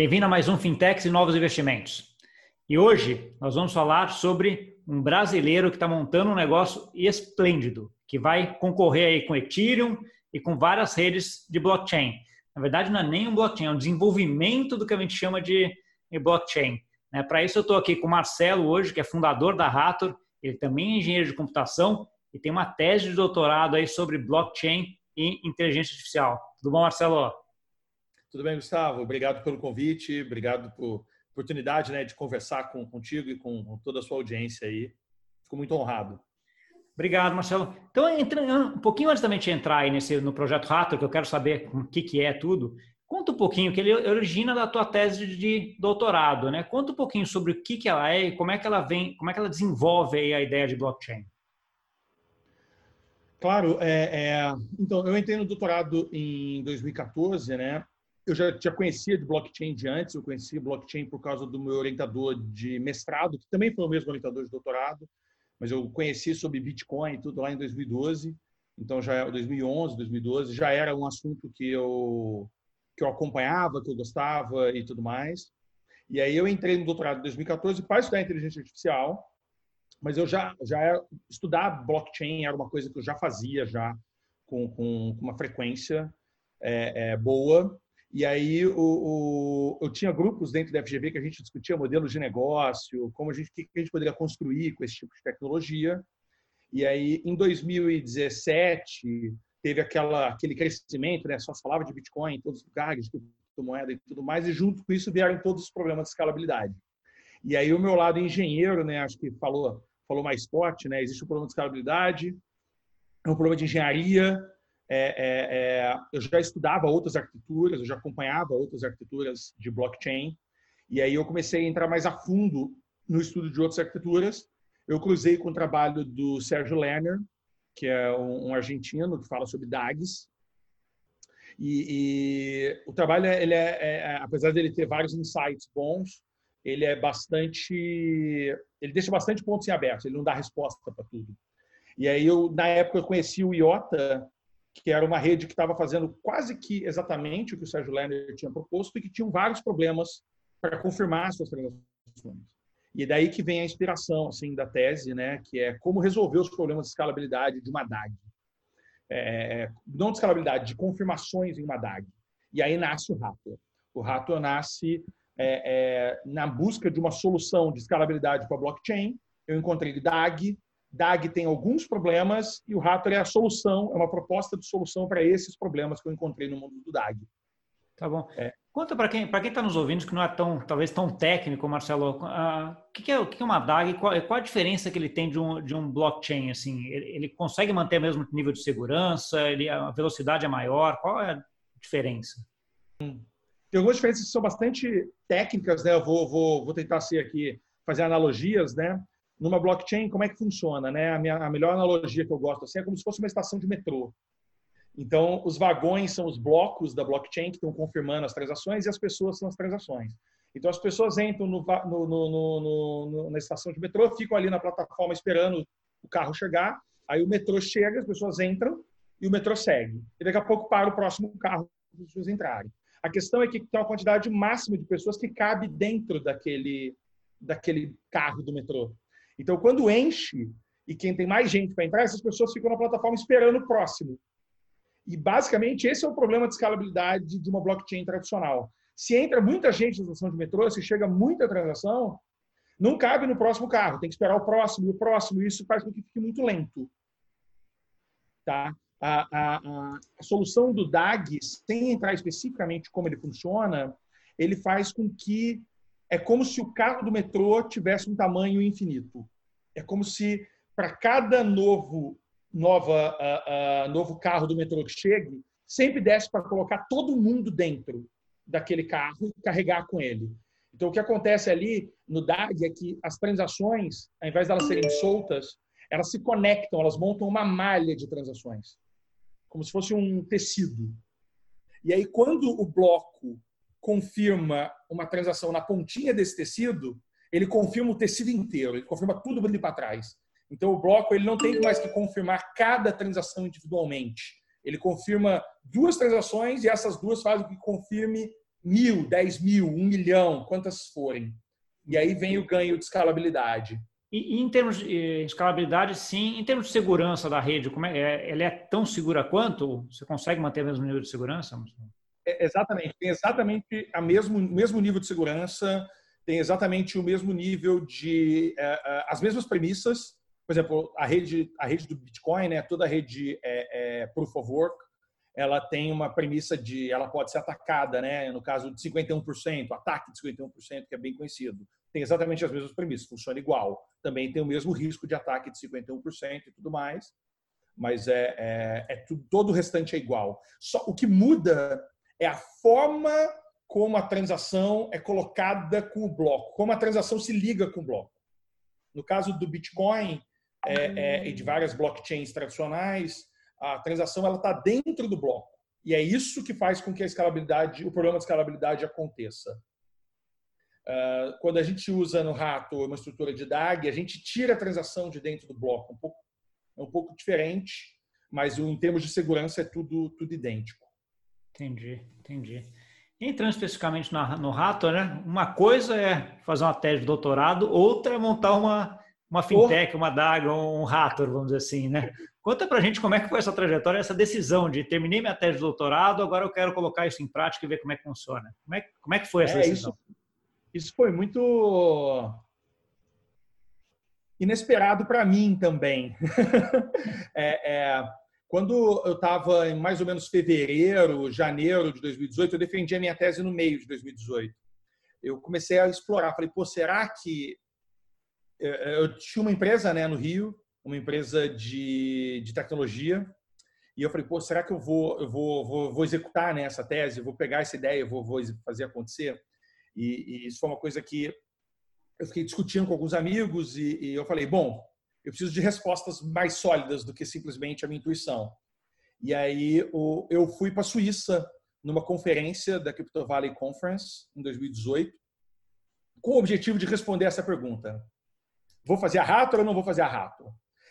bem-vindo a mais um Fintechs e Novos Investimentos. E hoje nós vamos falar sobre um brasileiro que está montando um negócio esplêndido, que vai concorrer aí com Ethereum e com várias redes de blockchain. Na verdade, não é nem um blockchain, é um desenvolvimento do que a gente chama de blockchain. Né? Para isso, eu estou aqui com o Marcelo hoje, que é fundador da Rator, ele também é engenheiro de computação e tem uma tese de doutorado aí sobre blockchain e inteligência artificial. Tudo bom, Marcelo? Tudo bem, Gustavo? Obrigado pelo convite, obrigado por oportunidade né, de conversar com, contigo e com toda a sua audiência aí. Fico muito honrado. Obrigado, Marcelo. Então, entrando, um pouquinho antes da gente entrar aí nesse, no projeto Rato, que eu quero saber o que, que é tudo, conta um pouquinho, que ele origina da tua tese de doutorado, né? Conta um pouquinho sobre o que, que ela é e como é que ela vem, como é que ela desenvolve a ideia de blockchain. Claro, é, é, então eu entrei no doutorado em 2014, né? Eu já, já conhecia de blockchain de antes, eu conhecia blockchain por causa do meu orientador de mestrado, que também foi o mesmo orientador de doutorado, mas eu conheci sobre Bitcoin e tudo lá em 2012, então já 2011, é 2012, já era um assunto que eu que eu acompanhava, que eu gostava e tudo mais. E aí eu entrei no doutorado em 2014 para estudar inteligência artificial, mas eu já já era, estudar blockchain era uma coisa que eu já fazia já com, com, com uma frequência é, é, boa e aí o, o, eu tinha grupos dentro da FGV que a gente discutia modelos de negócio, como a gente, que a gente poderia construir com esse tipo de tecnologia. E aí, em 2017, teve aquela, aquele crescimento, né? só falava de Bitcoin em todos os lugares, de criptomoeda e tudo mais, e junto com isso vieram todos os problemas de escalabilidade. E aí o meu lado engenheiro, né, acho que falou, falou mais forte, né? Existe um problema de escalabilidade, é um problema de engenharia, é, é, é, eu já estudava outras arquiteturas, eu já acompanhava outras arquiteturas de blockchain, e aí eu comecei a entrar mais a fundo no estudo de outras arquiteturas. Eu cruzei com o trabalho do Sérgio Lerner, que é um, um argentino que fala sobre DAGs. E, e o trabalho, ele é, é, é, apesar dele ter vários insights bons, ele é bastante, ele deixa bastante pontos em aberto. Ele não dá resposta para tudo. E aí eu, na época, eu conheci o IOTA que era uma rede que estava fazendo quase que exatamente o que o Sérgio Lerner tinha proposto e que tinham vários problemas para confirmar suas transações. E daí que vem a inspiração assim da tese, né, que é como resolver os problemas de escalabilidade de uma DAG. É, não de escalabilidade, de confirmações em uma DAG. E aí nasce o Rato. O Rato nasce é, é, na busca de uma solução de escalabilidade para blockchain. Eu encontrei DAG, DAG tem alguns problemas e o Raptor é a solução, é uma proposta de solução para esses problemas que eu encontrei no mundo do DAG. Tá bom. É. Conta para quem para quem está nos ouvindo que não é tão talvez tão técnico, Marcelo, uh, o que, é o que é uma DAG? Qual, qual a diferença que ele tem de um, de um blockchain? Assim, ele, ele consegue manter o mesmo nível de segurança? Ele, a velocidade é maior? Qual é a diferença? Tem algumas diferenças que são bastante técnicas, né? Eu vou, vou, vou tentar ser aqui fazer analogias, né? Numa blockchain, como é que funciona? Né? A, minha, a melhor analogia que eu gosto assim, é como se fosse uma estação de metrô. Então, os vagões são os blocos da blockchain que estão confirmando as transações e as pessoas são as transações. Então, as pessoas entram no, no, no, na estação de metrô, ficam ali na plataforma esperando o carro chegar, aí o metrô chega, as pessoas entram e o metrô segue. E daqui a pouco para o próximo carro para as pessoas entrarem. A questão é que tem uma quantidade máxima de pessoas que cabe dentro daquele, daquele carro do metrô. Então, quando enche e quem tem mais gente para entrar, essas pessoas ficam na plataforma esperando o próximo. E, basicamente, esse é o problema de escalabilidade de uma blockchain tradicional. Se entra muita gente na estação de metrô, se chega muita transação, não cabe no próximo carro, tem que esperar o próximo e o próximo, e isso faz com que fique muito lento. Tá? A, a, a, a, solução do DAG, sem entrar especificamente como ele funciona, ele faz com que é como se o carro do metrô tivesse um tamanho infinito. É como se para cada novo nova uh, uh, novo carro do metrô que chegue, sempre desse para colocar todo mundo dentro daquele carro e carregar com ele. Então o que acontece ali no DAG é que as transações, ao invés de elas serem soltas, elas se conectam, elas montam uma malha de transações, como se fosse um tecido. E aí quando o bloco confirma uma transação na pontinha desse tecido, ele confirma o tecido inteiro, ele confirma tudo ali para trás. Então, o bloco ele não tem mais que confirmar cada transação individualmente. Ele confirma duas transações e essas duas fazem que confirme mil, dez mil, um milhão, quantas forem. E aí vem o ganho de escalabilidade. E, em termos de escalabilidade, sim. Em termos de segurança da rede, como é, é, ela é tão segura quanto? Você consegue manter o mesmo nível de segurança? É, exatamente. Tem exatamente o mesmo, mesmo nível de segurança, tem exatamente o mesmo nível de... É, é, as mesmas premissas. Por exemplo, a rede, a rede do Bitcoin, né, toda a rede é, é Proof of Work, ela tem uma premissa de ela pode ser atacada, né? No caso de 51%, ataque de 51%, que é bem conhecido. Tem exatamente as mesmas premissas, funciona igual. Também tem o mesmo risco de ataque de 51% e tudo mais, mas é, é, é tudo, todo o restante é igual. Só o que muda é a forma como a transação é colocada com o bloco, como a transação se liga com o bloco. No caso do Bitcoin é, é, e de várias blockchains tradicionais, a transação ela está dentro do bloco. E é isso que faz com que a escalabilidade, o problema de escalabilidade aconteça. Uh, quando a gente usa no rato uma estrutura de DAG, a gente tira a transação de dentro do bloco. Um pouco, é um pouco diferente, mas em termos de segurança é tudo, tudo idêntico. Entendi, entendi. Entrando especificamente no rato, né? Uma coisa é fazer uma tese de doutorado, outra é montar uma, uma fintech, uma DAG, um rato, vamos dizer assim, né? Conta para a gente como é que foi essa trajetória, essa decisão de terminei minha tese de doutorado, agora eu quero colocar isso em prática e ver como é que funciona. Como é, como é que foi essa é, decisão? Isso, isso foi muito inesperado para mim também. é, é, quando eu estava em mais ou menos fevereiro, janeiro de 2018, eu defendi a minha tese no meio de 2018. Eu comecei a explorar, falei, pô, será que eu tinha uma empresa né, no Rio uma empresa de, de tecnologia. E eu falei, pô, será que eu vou, eu vou, vou, vou executar né, essa tese? vou pegar essa ideia, vou, vou fazer acontecer? E, e, isso foi uma coisa que eu fiquei discutindo com alguns amigos e, e eu falei, bom, eu preciso de respostas mais sólidas do que simplesmente a minha intuição. E aí eu fui para a Suíça numa conferência da Crypto Valley Conference em 2018 com o objetivo de responder essa pergunta. Vou fazer a rato ou não vou fazer a rato?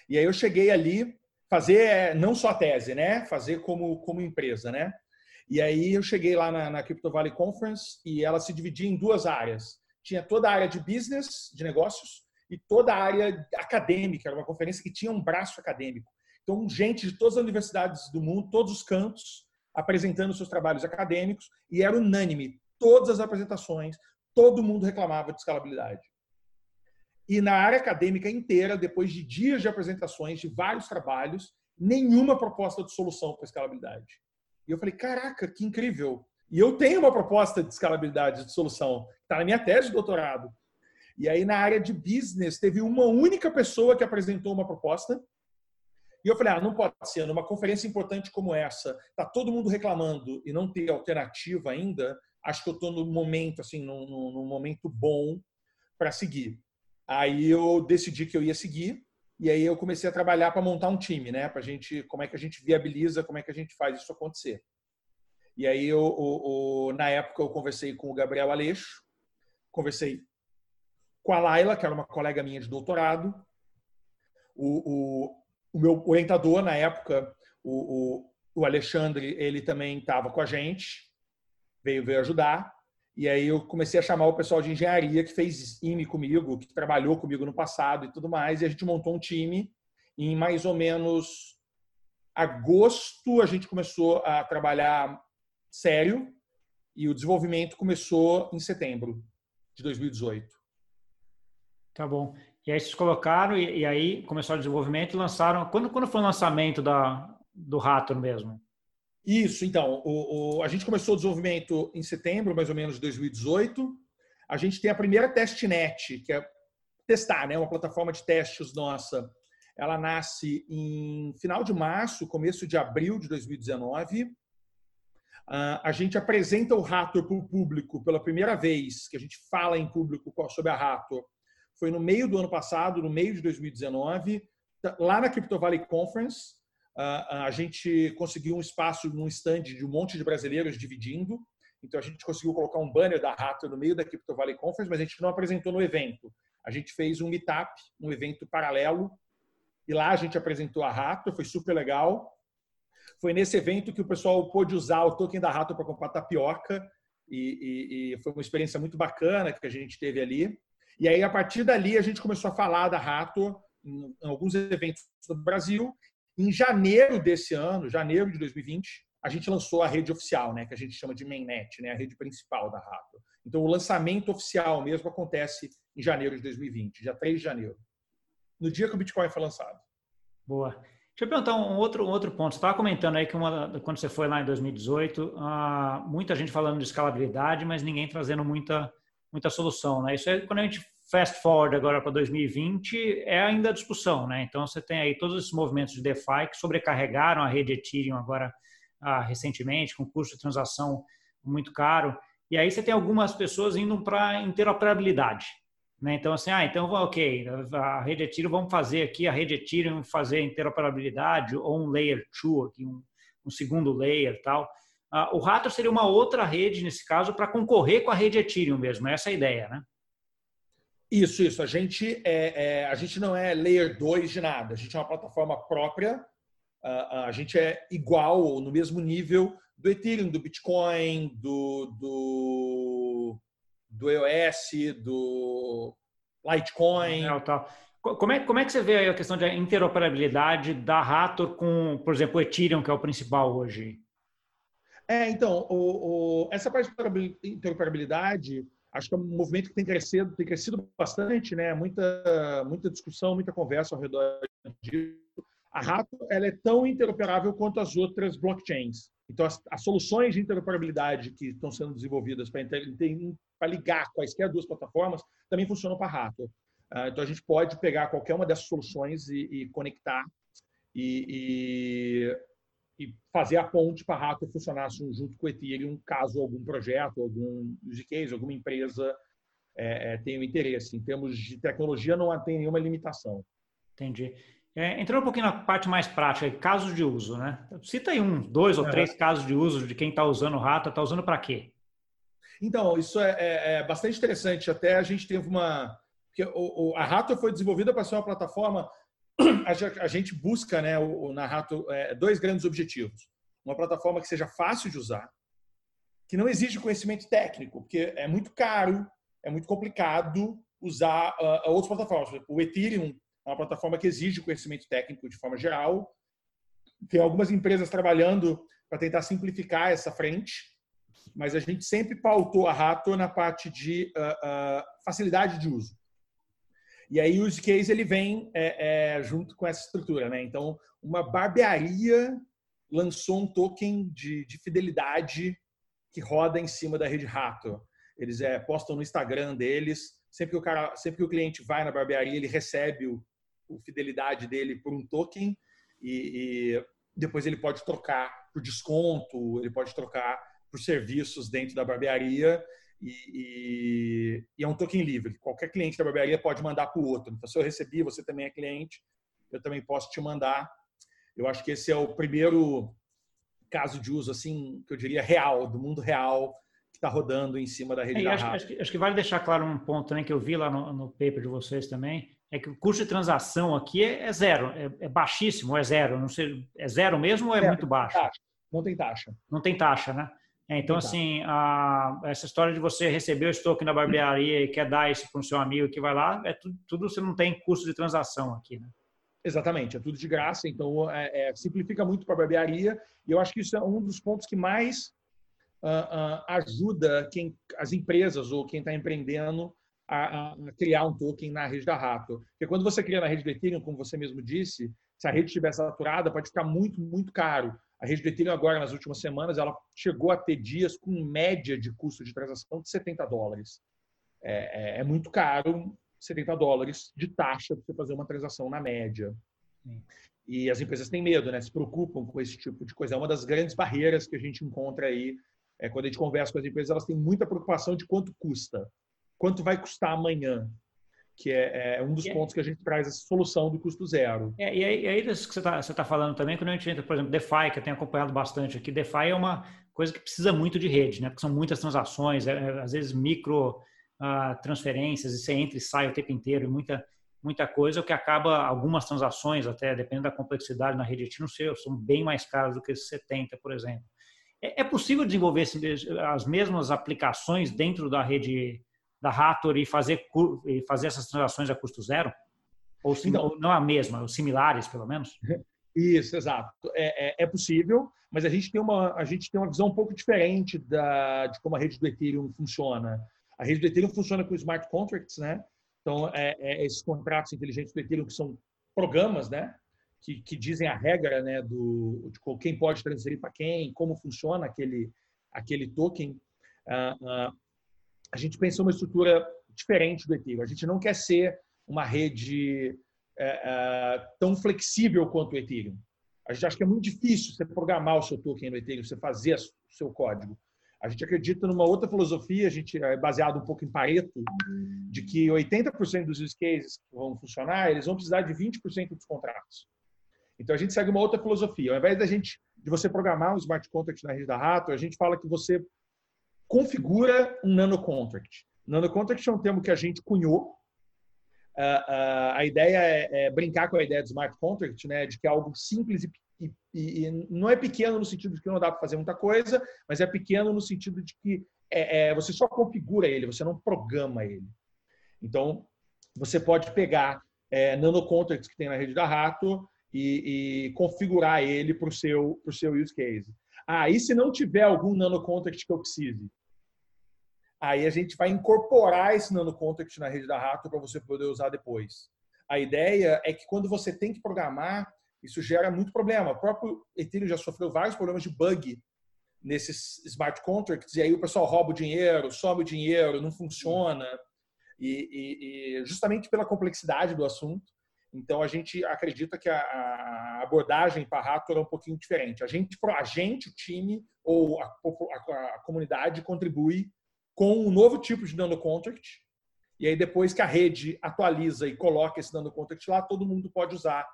E aí eu cheguei ali fazer é, não só a tese, né? Fazer como, como empresa, né? E aí eu cheguei lá na, na Crypto Valley Conference e ela se dividia em duas áreas. Tinha toda a área de business, de negócios, e toda a área acadêmica. Era uma conferência que tinha um braço acadêmico. Então, gente de todas as universidades do mundo, todos os cantos, apresentando seus trabalhos acadêmicos, e era unânime. Todas as apresentações, todo mundo reclamava de escalabilidade. E na área acadêmica inteira, depois de dias de apresentações de vários trabalhos, nenhuma proposta de solução para escalabilidade. E eu falei, caraca, que incrível. E eu tenho uma proposta de escalabilidade, de solução, está na minha tese de doutorado. E aí, na área de business, teve uma única pessoa que apresentou uma proposta. E eu falei, ah, não pode ser, numa conferência importante como essa, tá todo mundo reclamando e não ter alternativa ainda, acho que eu estou no momento, assim, num, momento bom para seguir. Aí eu decidi que eu ia seguir e aí eu comecei a trabalhar para montar um time, né? Para gente, como é que a gente viabiliza, como é que a gente faz isso acontecer. E aí eu, o, o, na época eu conversei com o Gabriel Aleixo, conversei com a Laila, que era uma colega minha de doutorado, o, o, o meu orientador na época, o, o, Alexandre, ele também estava com a gente, veio veio ajudar. E aí eu comecei a chamar o pessoal de engenharia que fez IME comigo, que trabalhou comigo no passado e tudo mais, e a gente montou um time. Em mais ou menos agosto a gente começou a trabalhar sério e o desenvolvimento começou em setembro de 2018. Tá bom. E aí vocês colocaram e, e aí começou o desenvolvimento e lançaram. Quando, quando foi o lançamento da, do Rato mesmo? Isso, então, o, o, a gente começou o desenvolvimento em setembro, mais ou menos, de 2018. A gente tem a primeira testnet, que é testar, né? Uma plataforma de testes nossa. Ela nasce em final de março, começo de abril de 2019. Uh, ah, a gente apresenta o Rator para o público pela primeira vez, que a gente fala em público sobre a Rator. Foi no meio do ano passado, no meio de 2019, lá na Crypto Valley Conference a gente conseguiu um espaço num stand de um monte de brasileiros dividindo. Então a gente conseguiu colocar um banner da Rato no meio da Crypto Valley Conference, mas a gente não apresentou no evento. A gente fez um meetup, um evento paralelo, e lá a gente apresentou a Rato, foi super legal. Foi nesse evento que o pessoal pôde usar o token da Rato para comprar tapioca, e, e, e foi uma experiência muito bacana que a gente teve ali. E aí, a partir dali, a gente começou a falar da Rato em, alguns eventos do Brasil. Em janeiro desse ano, janeiro de 2020, a gente lançou a rede oficial, né, que a gente chama de mainnet, né, a rede principal da Rato. Então, o lançamento oficial mesmo acontece em janeiro de 2020, dia 3 de janeiro, no dia que o Bitcoin foi lançado. Boa. Deixa eu perguntar um outro, um outro ponto. Você estava comentando aí que uma, quando você foi lá em 2018, ah, muita gente falando de escalabilidade, mas ninguém trazendo muita, muita solução. Né? Isso é quando a gente fast forward agora para 2020, é ainda discussão. Né? Então, você tem aí todos esses movimentos de DeFi que sobrecarregaram a rede Ethereum agora ah, recentemente, com custo de transação muito caro. E aí você tem algumas pessoas indo para interoperabilidade. Né? Então, assim, ah, então, ok, a rede Ethereum, vamos fazer aqui a rede Ethereum fazer interoperabilidade ou um Layer 2, aqui, um, um segundo layer tal. Ah, o Rato seria uma outra rede, nesse caso, para concorrer com a rede Ethereum mesmo, essa é a ideia, né? Isso, isso. A gente, é, é, a gente não é Layer 2 de nada, a gente é uma plataforma própria, a, a gente é igual ou no mesmo nível do Ethereum, do Bitcoin, do, do, do EOS, do Litecoin. É, tá. Como é, como é que você vê a questão de interoperabilidade da Raptor com, por exemplo, o Ethereum, que é o principal hoje? É, então, o, o, essa parte de interoperabilidade, acho que é um movimento que tem crescido, tem crescido bastante, né? Muita, muita discussão, muita conversa ao redor disso. A Rato ela é tão interoperável quanto as outras blockchains. Então, as, as soluções de interoperabilidade que estão sendo desenvolvidas para ligar quaisquer duas plataformas também funcionam para Rato. Uh, então, a gente pode pegar qualquer uma dessas soluções e, e conectar e, e, e, fazer a ponte para Rato funcionar junto com o Ethereum, caso algum projeto, algum use case, alguma empresa é, é, tenha um interesse. Em termos de tecnologia, não tem nenhuma limitação. Entendi. É, entrando um pouquinho na parte mais prática, casos de uso, né? Cita aí um, dois ou três casos de uso de quem está usando o Rata, está usando para quê? Então, isso é, é, é, bastante interessante. Até a gente teve uma. Porque o, o, a Rato foi desenvolvida para ser uma plataforma. A, gente busca né, o, na Rato é, dois grandes objetivos. Uma plataforma que seja fácil de usar, que não exige conhecimento técnico, porque é muito caro, é muito complicado usar uh, outras plataformas. O Ethereum é uma plataforma que exige conhecimento técnico de forma geral. Tem algumas empresas trabalhando para tentar simplificar essa frente, mas a gente sempre pautou a Rato na parte de uh, uh, facilidade de uso. E aí o use case ele vem é, é, junto com essa estrutura, né? Então, uma barbearia lançou um token de, de fidelidade que roda em cima da rede Rato. Eles é, postam no Instagram deles. Sempre que o cara, sempre que o cliente vai na barbearia, ele recebe o, o fidelidade dele por um token e, e, depois ele pode trocar por desconto, ele pode trocar por serviços dentro da barbearia e, e, e é um token livre. Qualquer cliente da barbearia pode mandar para o outro. Então, se eu recebi, você também é cliente, eu também posso te mandar. Eu acho que esse é o primeiro caso de uso, assim, que eu diria real, do mundo real, que está rodando em cima da rede é, da acho, acho, que, acho, que, vale deixar claro um ponto né, que eu vi lá no, no paper de vocês também, é que o custo de transação aqui é, é zero, é, é, baixíssimo, é zero, não sei, é zero mesmo ou é, é muito baixo? Não tem taxa. Não tem taxa, né? É, então, assim, a, essa história de você receber o estoque na barbearia e quer dar isso para o seu amigo que vai lá, é tudo, tudo você não tem custo de transação aqui, né? Exatamente, é tudo de graça, então é, é, simplifica muito para a barbearia e eu acho que isso é um dos pontos que mais uh, uh, ajuda quem, as empresas ou quem está empreendendo a, a, criar um token na rede da Rato. Porque quando você cria na rede do Ethereum, como você mesmo disse, se a rede estiver saturada, pode ficar muito, muito caro. A rede do Ethereum agora, nas últimas semanas, ela chegou a ter dias com média de custo de transação de 70 dólares. É, é, é muito caro 70 dólares de taxa para você fazer uma transação na média. Sim. E as empresas têm medo, né? Se preocupam com esse tipo de coisa. É uma das grandes barreiras que a gente encontra aí. É, quando a gente conversa com as empresas, elas têm muita preocupação de quanto custa quanto vai custar amanhã, que é, é um dos pontos que a gente traz essa solução do custo zero. É, e aí, aí isso que você está tá falando também, quando a gente entra, por exemplo, DeFi, que eu tenho acompanhado bastante aqui, DeFi é uma coisa que precisa muito de rede, né? Porque são muitas transações, é, é às vezes micro uh, transferências, e você entra e sai o tempo inteiro, muita muita coisa, o que acaba algumas transações, até dependendo da complexidade na rede Ethereum, são bem mais caras do que esses 70, por exemplo. É, é possível desenvolver as mesmas aplicações dentro da rede da Rator e fazer, e fazer essas transações a custo zero? Ou então, não a mesma, ou similares, pelo menos? Isso, exato. É, é, é, possível, mas a gente tem uma, a gente tem uma visão um pouco diferente da, de como a rede do Ethereum funciona. A rede do Ethereum funciona com smart contracts, né? Então, é, é esses contratos inteligentes do Ethereum que são programas, né? Que, que dizem a regra, né? Do, de quem pode transferir para quem, como funciona aquele, aquele token. Uh, uh, a gente pensa uma estrutura diferente do Ethereum. A gente não quer ser uma rede é, é, tão flexível quanto o Ethereum. A gente acha que é muito difícil você programar o seu token no Ethereum, você fazer o seu código. A gente acredita numa outra filosofia, a gente é baseado um pouco em Pareto, de que 80% dos use cases que vão funcionar, eles vão precisar de 20% dos contratos. Então a gente segue uma outra filosofia. Ao invés da gente de você programar um smart contract na rede da Rato, a gente fala que você configura um nano contract. Nano contract é um termo que a gente cunhou uh, a ideia é, é, brincar com a ideia do smart contract, né, de que é algo simples e, e, e não é pequeno no sentido de que não dá para fazer muita coisa, mas é pequeno no sentido de que é, é, você só configura ele, você não programa ele. Então, você pode pegar é, nanocontracts que tem na rede da Rato e, e configurar ele para o seu, seu use case. Ah, e se não tiver algum nanocontract que eu precise? Aí a gente vai incorporar esse nano contract na rede da Rato para você poder usar depois. A ideia é que quando você tem que programar, isso gera muito problema. O próprio Ethereum já sofreu vários problemas de bug nesses smart contracts, e aí o pessoal rouba o dinheiro, some o dinheiro, não funciona. E, e, e justamente pela complexidade do assunto. Então, a gente acredita que a, a abordagem para a Raptor é um pouquinho diferente. A gente, a gente o time ou a, a, a comunidade contribui com um novo tipo de nano contract. E aí, depois que a rede atualiza e coloca esse nano contract lá, todo mundo pode usar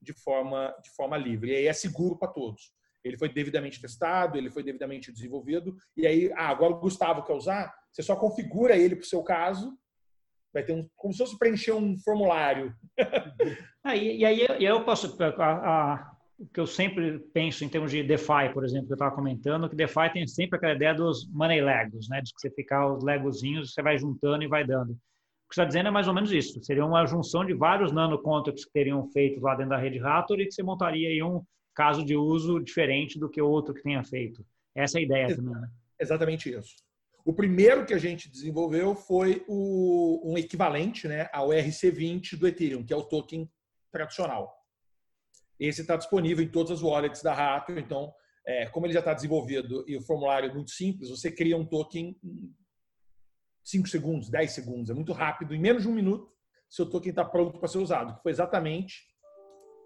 de forma, de forma livre. E aí é seguro para todos. Ele foi devidamente testado, ele foi devidamente desenvolvido. E aí, ah, agora o Gustavo quer usar, você só configura ele para o seu caso. Vai ter um, como se fosse preencher um formulário. ah, e, e, aí eu posso. A, a, o que eu sempre penso em termos de DeFi, por exemplo, que eu estava comentando, que DeFi tem sempre aquela ideia dos money legos, né? De que você ficar os legozinhos, você vai juntando e vai dando. O que você está dizendo é mais ou menos isso. Seria uma junção de vários nanocontracts que teriam feito lá dentro da rede Raptor e que você montaria aí um caso de uso diferente do que o outro que tenha feito. Essa é a ideia também, né? Exatamente isso. O primeiro que a gente desenvolveu foi o, um equivalente né, ao RC20 do Ethereum, que é o token tradicional. Esse está disponível em todas as wallets da Raptor. Então, é, como ele já está desenvolvido e o formulário é muito simples, você cria um token em 5 segundos, 10 segundos. É muito rápido. Em menos de um minuto, seu token está pronto para ser usado. Que foi exatamente,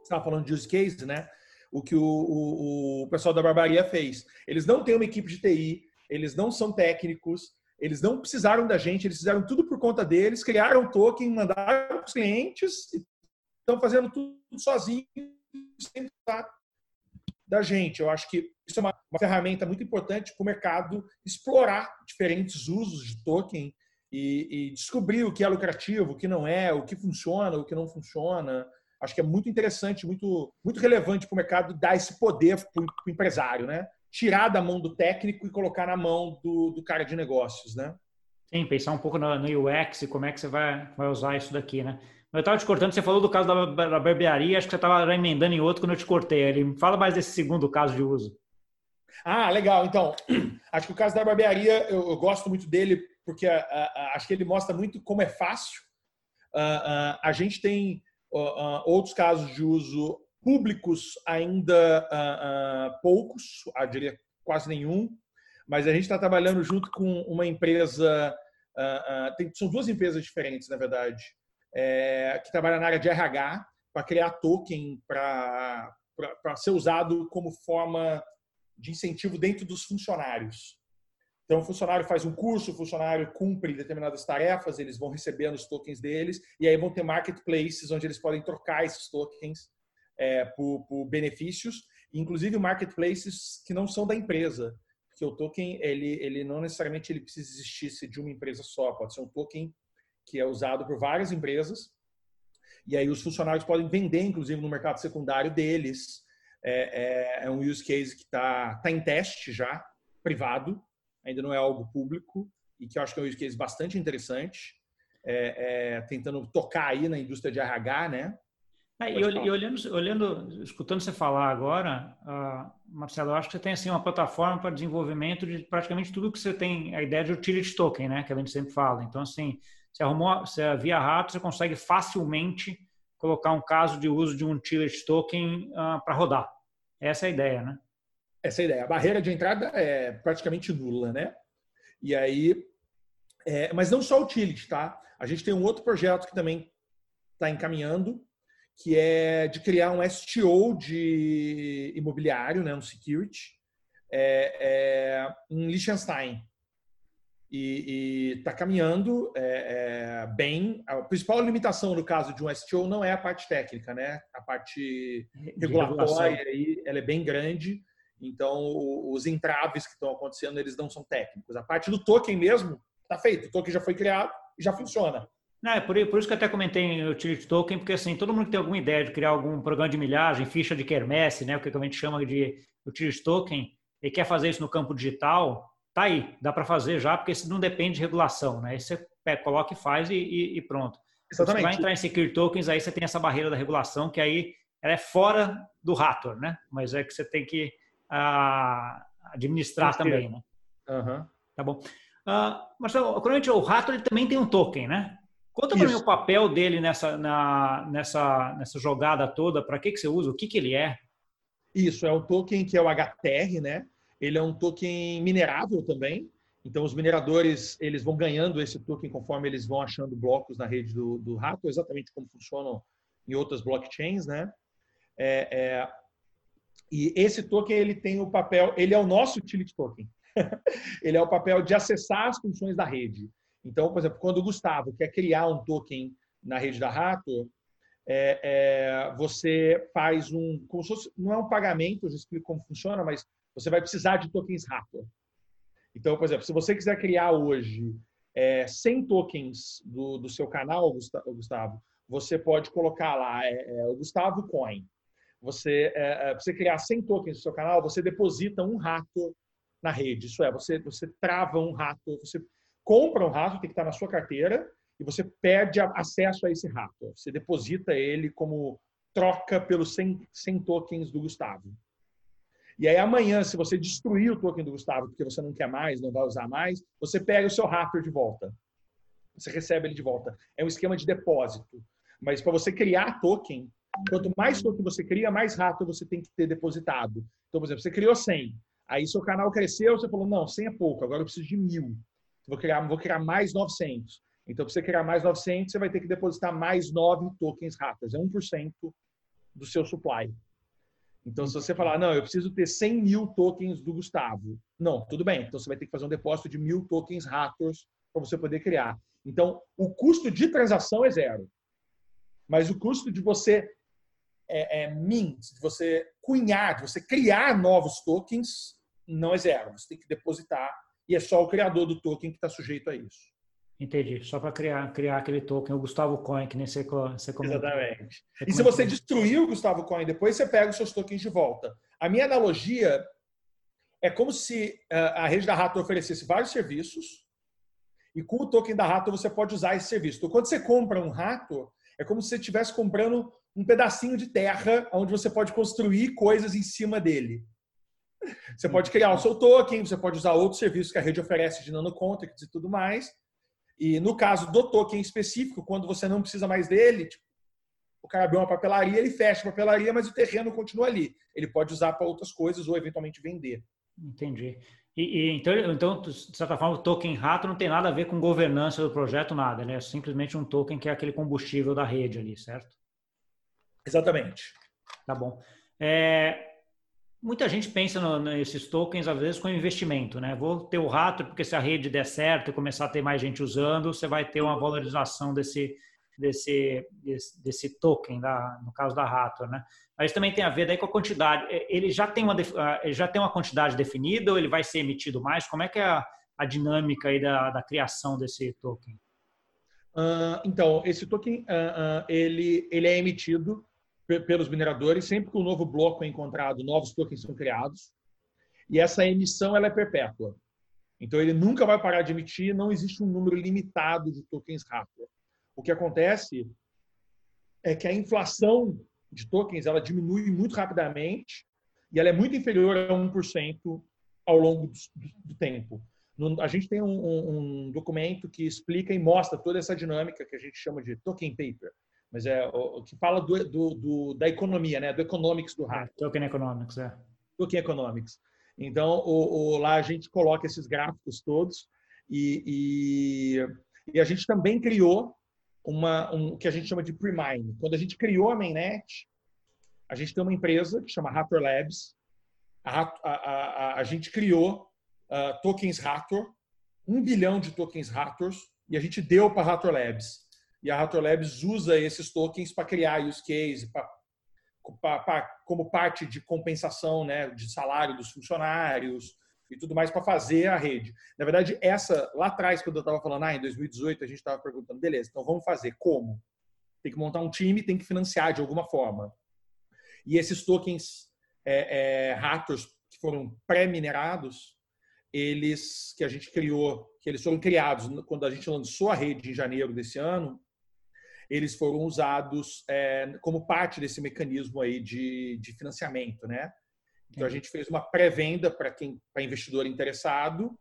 estava falando de use case, né? O que o, o, o pessoal da Barbaria fez. Eles não têm uma equipe de TI, eles não são técnicos, eles não precisaram da gente, eles fizeram tudo por conta deles, criaram o token, mandaram para os clientes, estão fazendo tudo sozinhos sempre está da gente. Eu acho que isso é uma, uma ferramenta muito importante para o mercado explorar diferentes usos de token e, e, descobrir o que é lucrativo, o que não é, o que funciona, o que não funciona. Acho que é muito interessante, muito, muito relevante para o mercado dar esse poder para o empresário, né? Tirar da mão do técnico e colocar na mão do, do cara de negócios, né? Sim, pensar um pouco no, no UX e como é que você vai, vai usar isso daqui, né? Eu estava te cortando, você falou do caso da, barbearia, acho que você estava emendando em outro quando eu te cortei. Ele fala mais desse segundo caso de uso. Ah, legal. Então, acho que o caso da barbearia, eu, eu gosto muito dele, porque a, a, acho que ele mostra muito como é fácil. Uh, a gente tem outros casos de uso públicos ainda poucos, eu diria quase nenhum, mas a gente está trabalhando junto com uma empresa, tem, são duas empresas diferentes, na verdade, é, que trabalha na área de RH para criar token para ser usado como forma de incentivo dentro dos funcionários. Então, o funcionário faz um curso, o funcionário cumpre determinadas tarefas, eles vão recebendo os tokens deles, e aí vão ter marketplaces onde eles podem trocar esses tokens é, por, por, benefícios, inclusive marketplaces que não são da empresa, porque o token ele, ele não necessariamente ele precisa existir de uma empresa só, pode ser um token que é usado por várias empresas. E aí os funcionários podem vender, inclusive, no mercado secundário deles. É, é, é um use case que está tá em teste já, privado, ainda não é algo público, e que eu acho que é um use case bastante interessante, é, é, tentando tocar aí na indústria de RH, né? É, e, e, olhando, olhando, escutando você falar agora, uh, Marcelo, eu acho que você tem assim uma plataforma para desenvolvimento de praticamente tudo que você tem a ideia de utility token, né? Que a gente sempre fala. Então, assim, você arrumou, você via rato, você consegue facilmente colocar um caso de uso de um utility token uh, para rodar. Essa é a ideia, né? Essa é a ideia. A barreira de entrada é praticamente nula, né? E aí, é, mas não só utility, tá? A gente tem um outro projeto que também está encaminhando, que é de criar um STO de imobiliário, né, um security, é, é, em Liechtenstein. E está caminhando é, é, bem. A principal limitação no caso de um STO não é a parte técnica, né? A parte regulatória aí, ela é bem grande. Então, os entraves que estão acontecendo, eles não são técnicos. A parte do token mesmo está feito. O token já foi criado e já funciona. Não, é por, por, isso que eu até comentei em Utility Token, porque assim, todo mundo que tem alguma ideia de criar algum programa de milhagem, ficha de quermesse, né, o que a gente chama de Utility Token, e quer fazer isso no campo digital, tá aí, dá para fazer já, porque isso não depende de regulação, né? Aí você coloca e faz e, e, e pronto. Exatamente. Você vai entrar em Security Tokens, aí você tem essa barreira da regulação, que aí ela é fora do Rator, né? Mas é que você tem que uh, administrar também, né? Uhum. Tá bom. Uh, Marcelo, o Rator ele também tem um token, né? Conta para mim o papel dele nessa, na, nessa, nessa jogada toda, para que, que você usa, o que, que ele é? Isso, é um token que é o HTR, né? Ele é um token minerável também. Então, os mineradores eles vão ganhando esse token conforme eles vão achando blocos na rede do, do rato, exatamente como funcionam em outras blockchains, né? É, é, e esse token ele tem o papel, ele é o nosso utility token. ele é o papel de acessar as funções da rede. Então, por exemplo, quando o Gustavo quer criar um token na rede da Rato, é, é, você faz um, como se fosse, não é um pagamento, eu já explico como funciona, mas você vai precisar de tokens Rato. Então, por exemplo, se você quiser criar hoje é, 100 tokens do, do seu canal, Gustavo, você pode colocar lá é, é, o Gustavo Coin. Você, é, você criar 100 tokens do seu canal, você deposita um rato na rede. Isso é, você, você trava um rato, você compra um rato, tem que estar na sua carteira, e você perde acesso a esse rato. Você deposita ele como troca pelos 100, 100 tokens do Gustavo. E aí amanhã, se você destruir o token do Gustavo porque você não quer mais, não vai usar mais, você pega o seu rato de volta. Você recebe ele de volta. É um esquema de depósito. Mas para você criar token, quanto mais token você cria, mais rato você tem que ter depositado. Então, por exemplo, você criou 100. Aí seu canal cresceu, você falou, não, 100 é pouco, agora eu preciso de mil vou criar, vou criar mais 900. Então, para você criar mais 900, você vai ter que depositar mais 9 tokens ratas. É 1% do seu supply. Então, se você falar, não, eu preciso ter 100 mil tokens do Gustavo. Não, tudo bem. Então, você vai ter que fazer um depósito de mil tokens Raptors para você poder criar. Então, o custo de transação é zero. Mas o custo de você é, é mint, de você cunhar, de você criar novos tokens, não é zero. Você tem que depositar e é só o criador do token que está sujeito a isso. Entendi. Só para criar, criar aquele token, o Gustavo Coin, que nem você, você comentou. Exatamente. Você e se você destruir o Gustavo Coin depois, você pega os seus tokens de volta. A minha analogia é como se eh, a rede da Rato oferecesse vários serviços e com o token da Rato você pode usar esse serviço. Então, quando você compra um rato, é como se você estivesse comprando um pedacinho de terra onde você pode construir coisas em cima dele. Você pode criar o seu token, você pode usar outros serviços que a rede oferece de nanocontracts e tudo mais. E no caso do token específico, quando você não precisa mais dele, tipo, o cara abriu uma papelaria, ele fecha a papelaria, mas o terreno continua ali. Ele pode usar para outras coisas ou eventualmente vender. Entendi. E, e, então, então, de certa forma, o token rato não tem nada a ver com governança do projeto, nada, né? É simplesmente um token que é aquele combustível da rede ali, certo? Exatamente. Tá bom. É, muita gente pensa no, nesses tokens, às vezes, com investimento, né? Vou ter o rato, porque se a rede der certo e começar a ter mais gente usando, você vai ter uma valorização desse, desse, desse, desse token, da, no caso da rato, né? Mas também tem a ver daí com a quantidade. Ele já tem uma, ele já tem uma quantidade definida ou ele vai ser emitido mais? Como é que é a, a dinâmica aí da, da criação desse token? Uh, então, esse token, uh, uh, ele, ele é emitido pelos mineradores. Sempre que um novo bloco é encontrado, novos tokens são criados. E essa emissão ela é perpétua. Então, ele nunca vai parar de emitir, não existe um número limitado de tokens rápido. O que acontece é que a inflação de tokens ela diminui muito rapidamente e ela é muito inferior a 1% ao longo do, do, do tempo. No, a gente tem um, um, um, documento que explica e mostra toda essa dinâmica que a gente chama de token paper, mas é o, que fala do, do, da economia, né? do economics do hack. É, token economics, é. Token economics. Então, o, lá a gente coloca esses gráficos todos e, e, e a gente também criou uma, um que a gente chama de pre-mine. Quando a gente criou a mainnet, a gente tem uma empresa que chama Raptor Labs. A, a, a, a gente criou uh, tokens Raptor, um bilhão de tokens Raptors, e a gente deu para Raptor Labs. E a Raptor Labs usa esses tokens para criar use case, pra, pra, pra, como parte de compensação né, de salário dos funcionários e tudo mais para fazer a rede. Na verdade, essa lá atrás, quando eu estava falando, ah, em 2018 a gente estava perguntando, beleza, então vamos fazer como? Tem que montar um time, tem que financiar de alguma forma. E esses tokens é, é, que foram pré-minerados, eles que a gente criou, que eles foram criados quando a gente lançou a rede em janeiro desse ano, eles foram usados é, como parte desse mecanismo aí de, de financiamento, né? Então a gente fez uma pré-venda para quem, para investidor interessado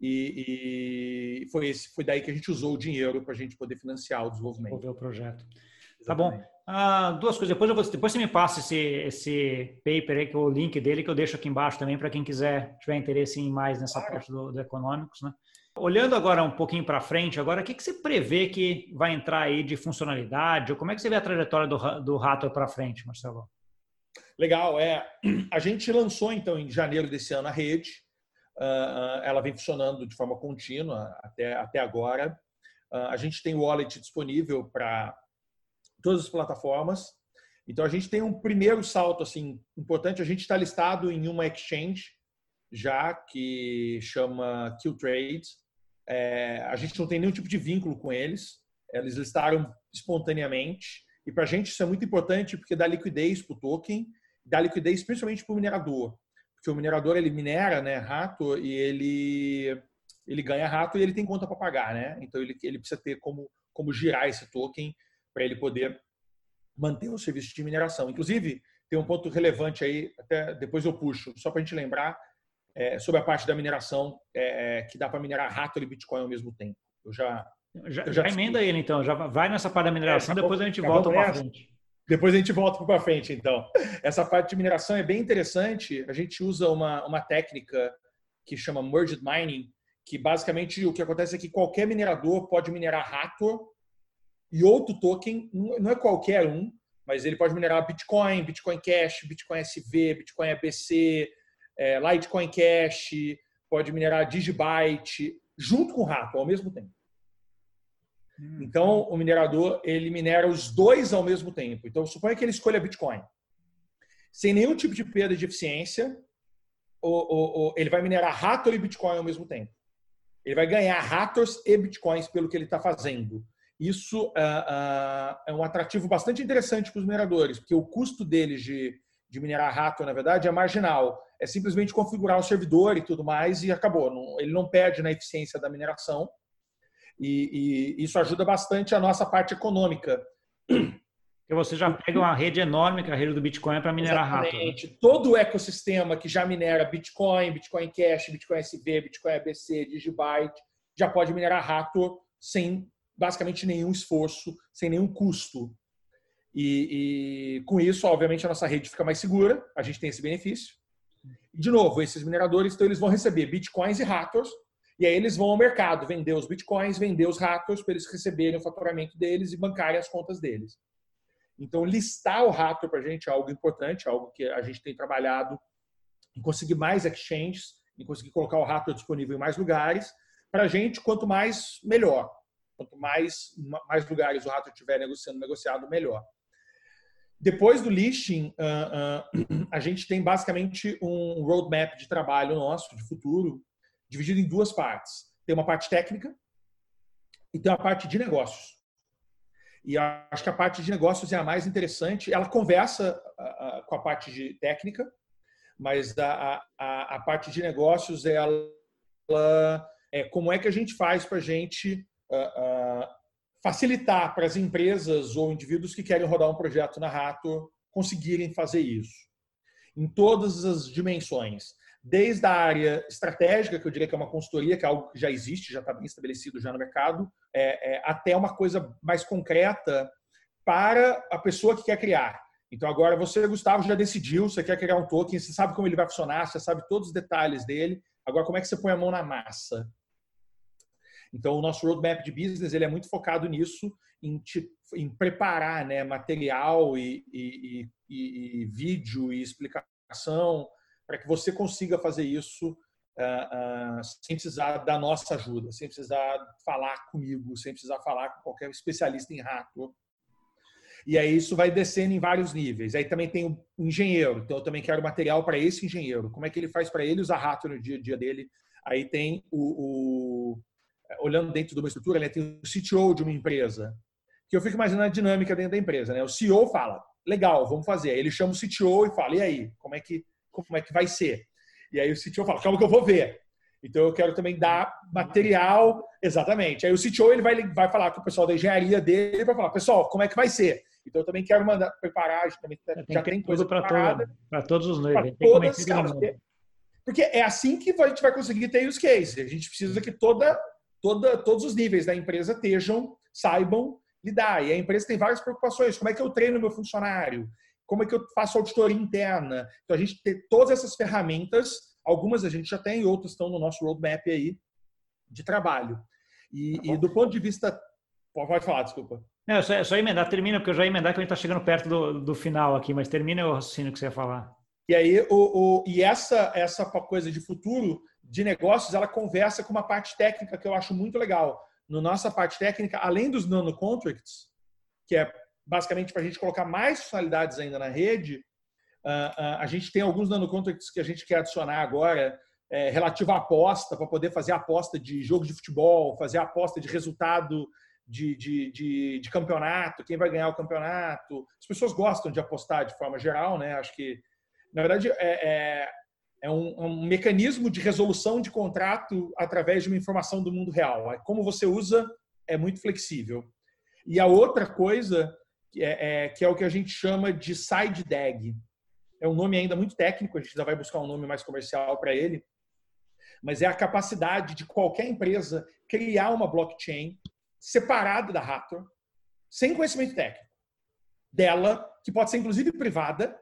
e, e, foi esse, foi daí que a gente usou o dinheiro para a gente poder financiar o desenvolvimento. Desenvolver o projeto. Tá bom. Ah, duas coisas. Depois, eu vou, depois você me passa esse, esse paper aí, que é o link dele, que eu deixo aqui embaixo também para quem quiser, tiver interesse em mais nessa claro. parte do, do Economics. Né? Olhando agora um pouquinho para frente, agora, o que, que você prevê que vai entrar aí de funcionalidade? Ou como é que você vê a trajetória do, do Rato para frente, Marcelo? Legal, é. A gente lançou, então, em janeiro desse ano a rede. Uh, ela vem funcionando de forma contínua até, até agora. Uh, a gente tem o wallet disponível para todas as plataformas. Então a gente tem um primeiro salto assim importante. A gente está listado em uma exchange já que chama Qtrade. É, a gente não tem nenhum tipo de vínculo com eles. Eles listaram espontaneamente. E para a gente isso é muito importante porque dá liquidez para o token, dá liquidez principalmente para o minerador. Porque o minerador ele minera né, rato e ele, ele ganha rato e ele tem conta para pagar. Né? Então ele, ele precisa ter como, como girar esse token para ele poder manter o serviço de mineração. Inclusive, tem um ponto relevante aí, até depois eu puxo, só para a gente lembrar, é, sobre a parte da mineração, é, é que dá para minerar rato e Bitcoin ao mesmo tempo. Eu já. Já, eu já, já emenda ele, então, já vai nessa parte da mineração, é, depois a gente volta para frente. Depois a gente volta para frente, então. Essa parte de mineração é bem interessante. A gente usa uma, uma técnica que chama Merged Mining, que basicamente o que acontece é que qualquer minerador pode minerar rato e outro token, não é qualquer um, mas ele pode minerar Bitcoin, Bitcoin Cash, Bitcoin SV, Bitcoin ABC, é, Litecoin Cash, pode minerar Digibyte, junto com o Rato, ao mesmo tempo. Hum. Então, o minerador, ele minera os dois ao mesmo tempo. Então, suponha que ele escolha Bitcoin. Sem nenhum tipo de perda de eficiência, ele vai minerar Raptor e Bitcoin ao mesmo tempo. Ele vai ganhar Raptors e Bitcoins pelo que ele está fazendo. Isso uh, uh, é um atrativo bastante interessante para os mineradores, porque o custo deles de, de minerar rato, na verdade, é marginal. É simplesmente configurar o servidor e tudo mais e acabou. Ele não perde na eficiência da mineração. E, e, isso ajuda bastante a nossa parte econômica. Porque você já pega uma rede enorme, que é a rede do Bitcoin, para minerar Exatamente. rato. Né? Todo o ecossistema que já minera Bitcoin, Bitcoin Cash, Bitcoin SV, Bitcoin ABC, Digibyte, já pode minerar rato sem basicamente nenhum esforço, sem nenhum custo. E, e, com isso, obviamente, a nossa rede fica mais segura, a gente tem esse benefício. De novo, esses mineradores, então, eles vão receber bitcoins e hackers, e aí eles vão ao mercado vender os bitcoins, vender os hackers para eles receberem o faturamento deles e bancarem as contas deles. Então, listar o hacker para a gente é algo importante, algo que a gente tem trabalhado em conseguir mais exchanges, em conseguir colocar o hacker disponível em mais lugares. Para a gente, quanto mais, melhor. Quanto mais, mais lugares o rato estiver negociando, negociado, melhor. Depois do listing, uh, uh, a gente tem basicamente um roadmap de trabalho nosso, de futuro, dividido em duas partes. Tem uma parte técnica e tem uma parte de negócios. E acho que a parte de negócios é a mais interessante. Ela conversa uh, com a parte de técnica, mas a, a, a parte de negócios ela é como é que a gente faz para a gente facilitar para as empresas ou indivíduos que querem rodar um projeto na Rato conseguirem fazer isso em todas as dimensões, desde a área estratégica, que eu diria que é uma consultoria, que é algo que já existe, já está bem estabelecido já no mercado, é, é, até uma coisa mais concreta para a pessoa que quer criar. Então agora você, Gustavo, já decidiu, você quer criar um token, você sabe como ele vai funcionar, você sabe todos os detalhes dele. Agora como é que você põe a mão na massa? Então o nosso roadmap de business ele é muito focado nisso, em, te, em preparar né, material e, e, e, e vídeo e explicação para que você consiga fazer isso uh, uh, sem precisar da nossa ajuda, sem precisar falar comigo, sem precisar falar com qualquer especialista em rato. E aí isso vai descendo em vários níveis. Aí também tem o engenheiro, então eu também quero material para esse engenheiro. Como é que ele faz para ele usar rato no dia a dia dele? Aí tem o, o olhando dentro de uma estrutura, né, tem o CTO de uma empresa, que eu fico imaginando a dinâmica dentro da empresa. Né? O CEO fala, legal, vamos fazer. Aí ele chama o CTO e fala, e aí, como é que, como é que vai ser? E aí o CTO fala, calma que eu vou ver. Então eu quero também dar material, exatamente. Aí o CTO ele vai, vai falar com o pessoal da engenharia dele para falar, pessoal, como é que vai ser? Então eu também quero mandar preparar, também já tem coisa para todo, todos os níveis. Todas, cara, porque, porque é assim que a gente vai conseguir ter use case. A gente precisa que toda, toda, todos os níveis da empresa estejam, saibam lidar. E a empresa tem várias preocupações. Como é que eu treino meu funcionário? Como é que eu faço auditoria interna? Então, a gente tem todas essas ferramentas, algumas a gente já tem, outras estão no nosso roadmap aí de trabalho. E, tá e do ponto de vista. Pode falar, desculpa. Não, é só, só emendar, termina, porque eu já ia emendar que a gente está chegando perto do, do final aqui, mas termina o raciocínio que você ia falar. E aí, o, o, e essa, essa coisa de futuro de negócios, ela conversa com uma parte técnica que eu acho muito legal. No nossa parte técnica, além dos nano contracts, que é basicamente para a gente colocar mais funcionalidades ainda na rede, a gente tem alguns nano contracts que a gente quer adicionar agora, é, relativo à aposta, para poder fazer aposta de jogo de futebol, fazer aposta de resultado de, de, de, de, campeonato, quem vai ganhar o campeonato. As pessoas gostam de apostar de forma geral, né? Acho que, na verdade, é, é, é um, é um, mecanismo de resolução de contrato através de uma informação do mundo real. Como você usa é muito flexível. E a outra coisa que é, é, que é o que a gente chama de side DAG. É um nome ainda muito técnico, a gente ainda vai buscar um nome mais comercial para ele, mas é a capacidade de qualquer empresa criar uma blockchain separada da Raptor, sem conhecimento técnico dela, que pode ser inclusive privada,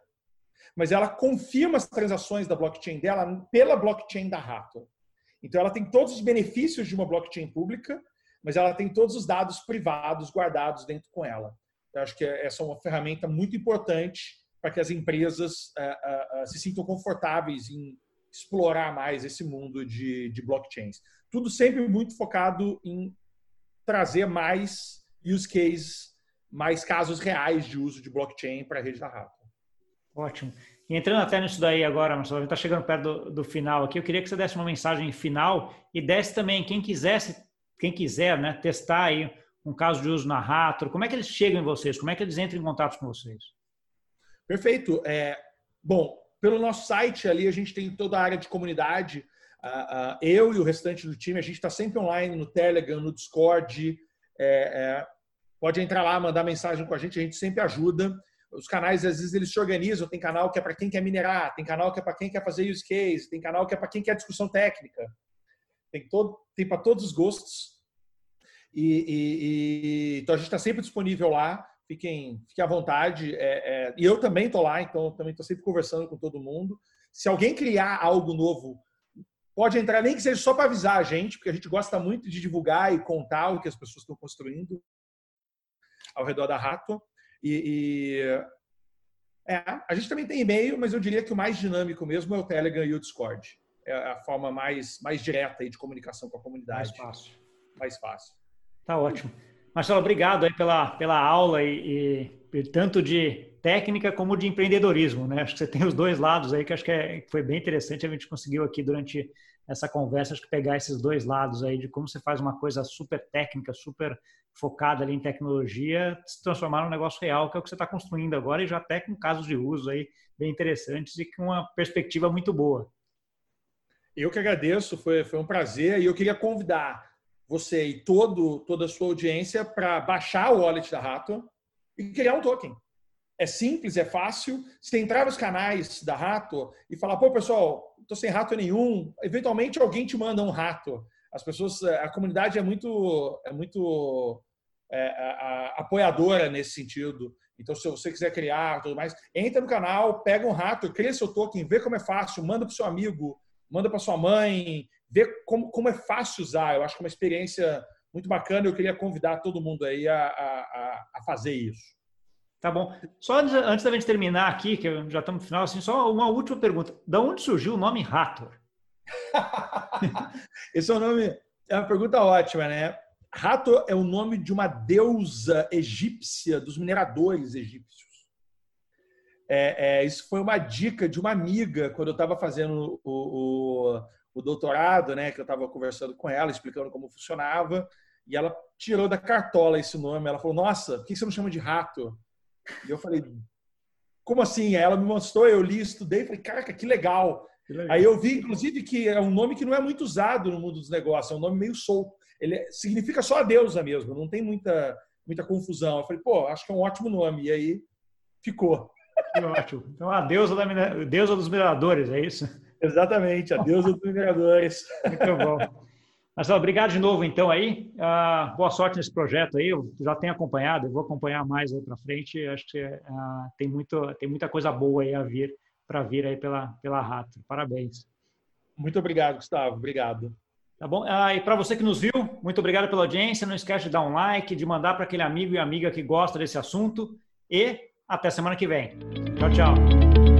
mas ela confirma as transações da blockchain dela pela blockchain da Raptor. Então ela tem todos os benefícios de uma blockchain pública, mas ela tem todos os dados privados guardados dentro com ela. Eu acho que essa é uma ferramenta muito importante para que as empresas uh, uh, se sintam confortáveis em explorar mais esse mundo de, de blockchains. Tudo sempre muito focado em trazer mais use cases, mais casos reais de uso de blockchain para a rede da Rafa. Ótimo. E entrando até nisso daí agora, Marcelo, a gente está chegando perto do, do, final aqui. Eu queria que você desse uma mensagem final e desse também quem quisesse, quem quiser, né, testar aí um caso de uso na Rato. Como é que eles chegam em vocês? Como é que eles entram em contato com vocês? Perfeito. É, bom, pelo nosso site ali a gente tem toda a área de comunidade Uh, uh, eu e o restante do time, a gente está sempre online no Telegram, no Discord. É, é, pode entrar lá, mandar mensagem com a gente, a gente sempre ajuda. Os canais, às vezes, eles se organizam. Tem canal que é para quem quer minerar, tem canal que é para quem quer fazer use case, tem canal que é para quem quer discussão técnica. Tem, todo, tem para todos os gostos. E, e, e, então, a gente está sempre disponível lá. Fiquem, fiquem à vontade. É, é e eu também estou lá, então também estou sempre conversando com todo mundo. Se alguém criar algo novo Pode entrar, nem que seja só para avisar a gente, porque a gente gosta muito de divulgar e contar o que as pessoas estão construindo ao redor da Rato. E, e é, a gente também tem e-mail, mas eu diria que o mais dinâmico mesmo é o Telegram e o Discord. É a forma mais, mais direta de comunicação com a comunidade. Mais fácil. Mais fácil. Tá ótimo. Marcelo, obrigado aí pela, pela aula e, e tanto de técnica como de empreendedorismo, né? Acho que você tem os dois lados aí que acho que, é, que foi bem interessante. A gente conseguiu aqui durante essa conversa, acho que pegar esses dois lados aí de como você faz uma coisa super técnica, super focada ali em tecnologia, se transformar num negócio real, que é o que você está construindo agora e já até com casos de uso aí bem interessantes e com uma perspectiva muito boa. Eu que agradeço, foi, foi um prazer e eu queria convidar você e todo, toda a sua audiência para baixar o wallet da Rato e criar um token. É simples, é fácil. Você entrar nos canais da Rato e falar, pô, pessoal, estou sem rato nenhum, eventualmente alguém te manda um rato. As pessoas, a comunidade é muito, é muito é, a, a, apoiadora nesse sentido. Então, se você quiser criar tudo mais, entra no canal, pega um rato, cria seu token, vê como é fácil, manda para seu amigo, manda para sua mãe, vê como, como é fácil usar. Eu acho que é uma experiência muito bacana. Eu queria convidar todo mundo aí a, a, a fazer isso. Tá bom. Só antes, antes da gente terminar aqui, que já estamos no final, assim, só uma última pergunta. Da onde surgiu o nome Hathor? Esse é um nome, é uma pergunta ótima, né? Hathor é o nome de uma deusa egípcia dos mineradores egípcios. É, é, isso foi uma dica de uma amiga quando eu estava fazendo o, o, o, doutorado, né? Que eu estava conversando com ela, explicando como funcionava, e ela tirou da cartola esse nome. Ela falou: Nossa, por que você não chama de rato? E eu falei, como assim? Aí ela me mostrou, eu li, estudei, falei, caraca, que legal. que legal. Aí eu vi, inclusive, que é um nome que não é muito usado no mundo dos negócios, é um nome meio solto. Ele é, significa só a deusa mesmo, não tem muita, muita confusão. Eu falei, pô, acho que é um ótimo nome. E aí ficou. Que ótimo. Então, a deusa, da, deusa dos mineradores, é isso? Exatamente, a deusa dos mineradores. Muito bom. Marcelo, obrigado de novo então aí. Uh, boa sorte nesse projeto aí. Eu já tenho acompanhado, eu vou acompanhar mais aí para frente. Acho que uh, tem, muito, tem muita coisa boa aí a vir para vir aí pela, pela Rato. Parabéns. Muito obrigado, Gustavo. Obrigado. Tá bom? Uh, e para você que nos viu, muito obrigado pela audiência. Não esquece de dar um like, de mandar para aquele amigo e amiga que gosta desse assunto. E até semana que vem. Tchau, tchau.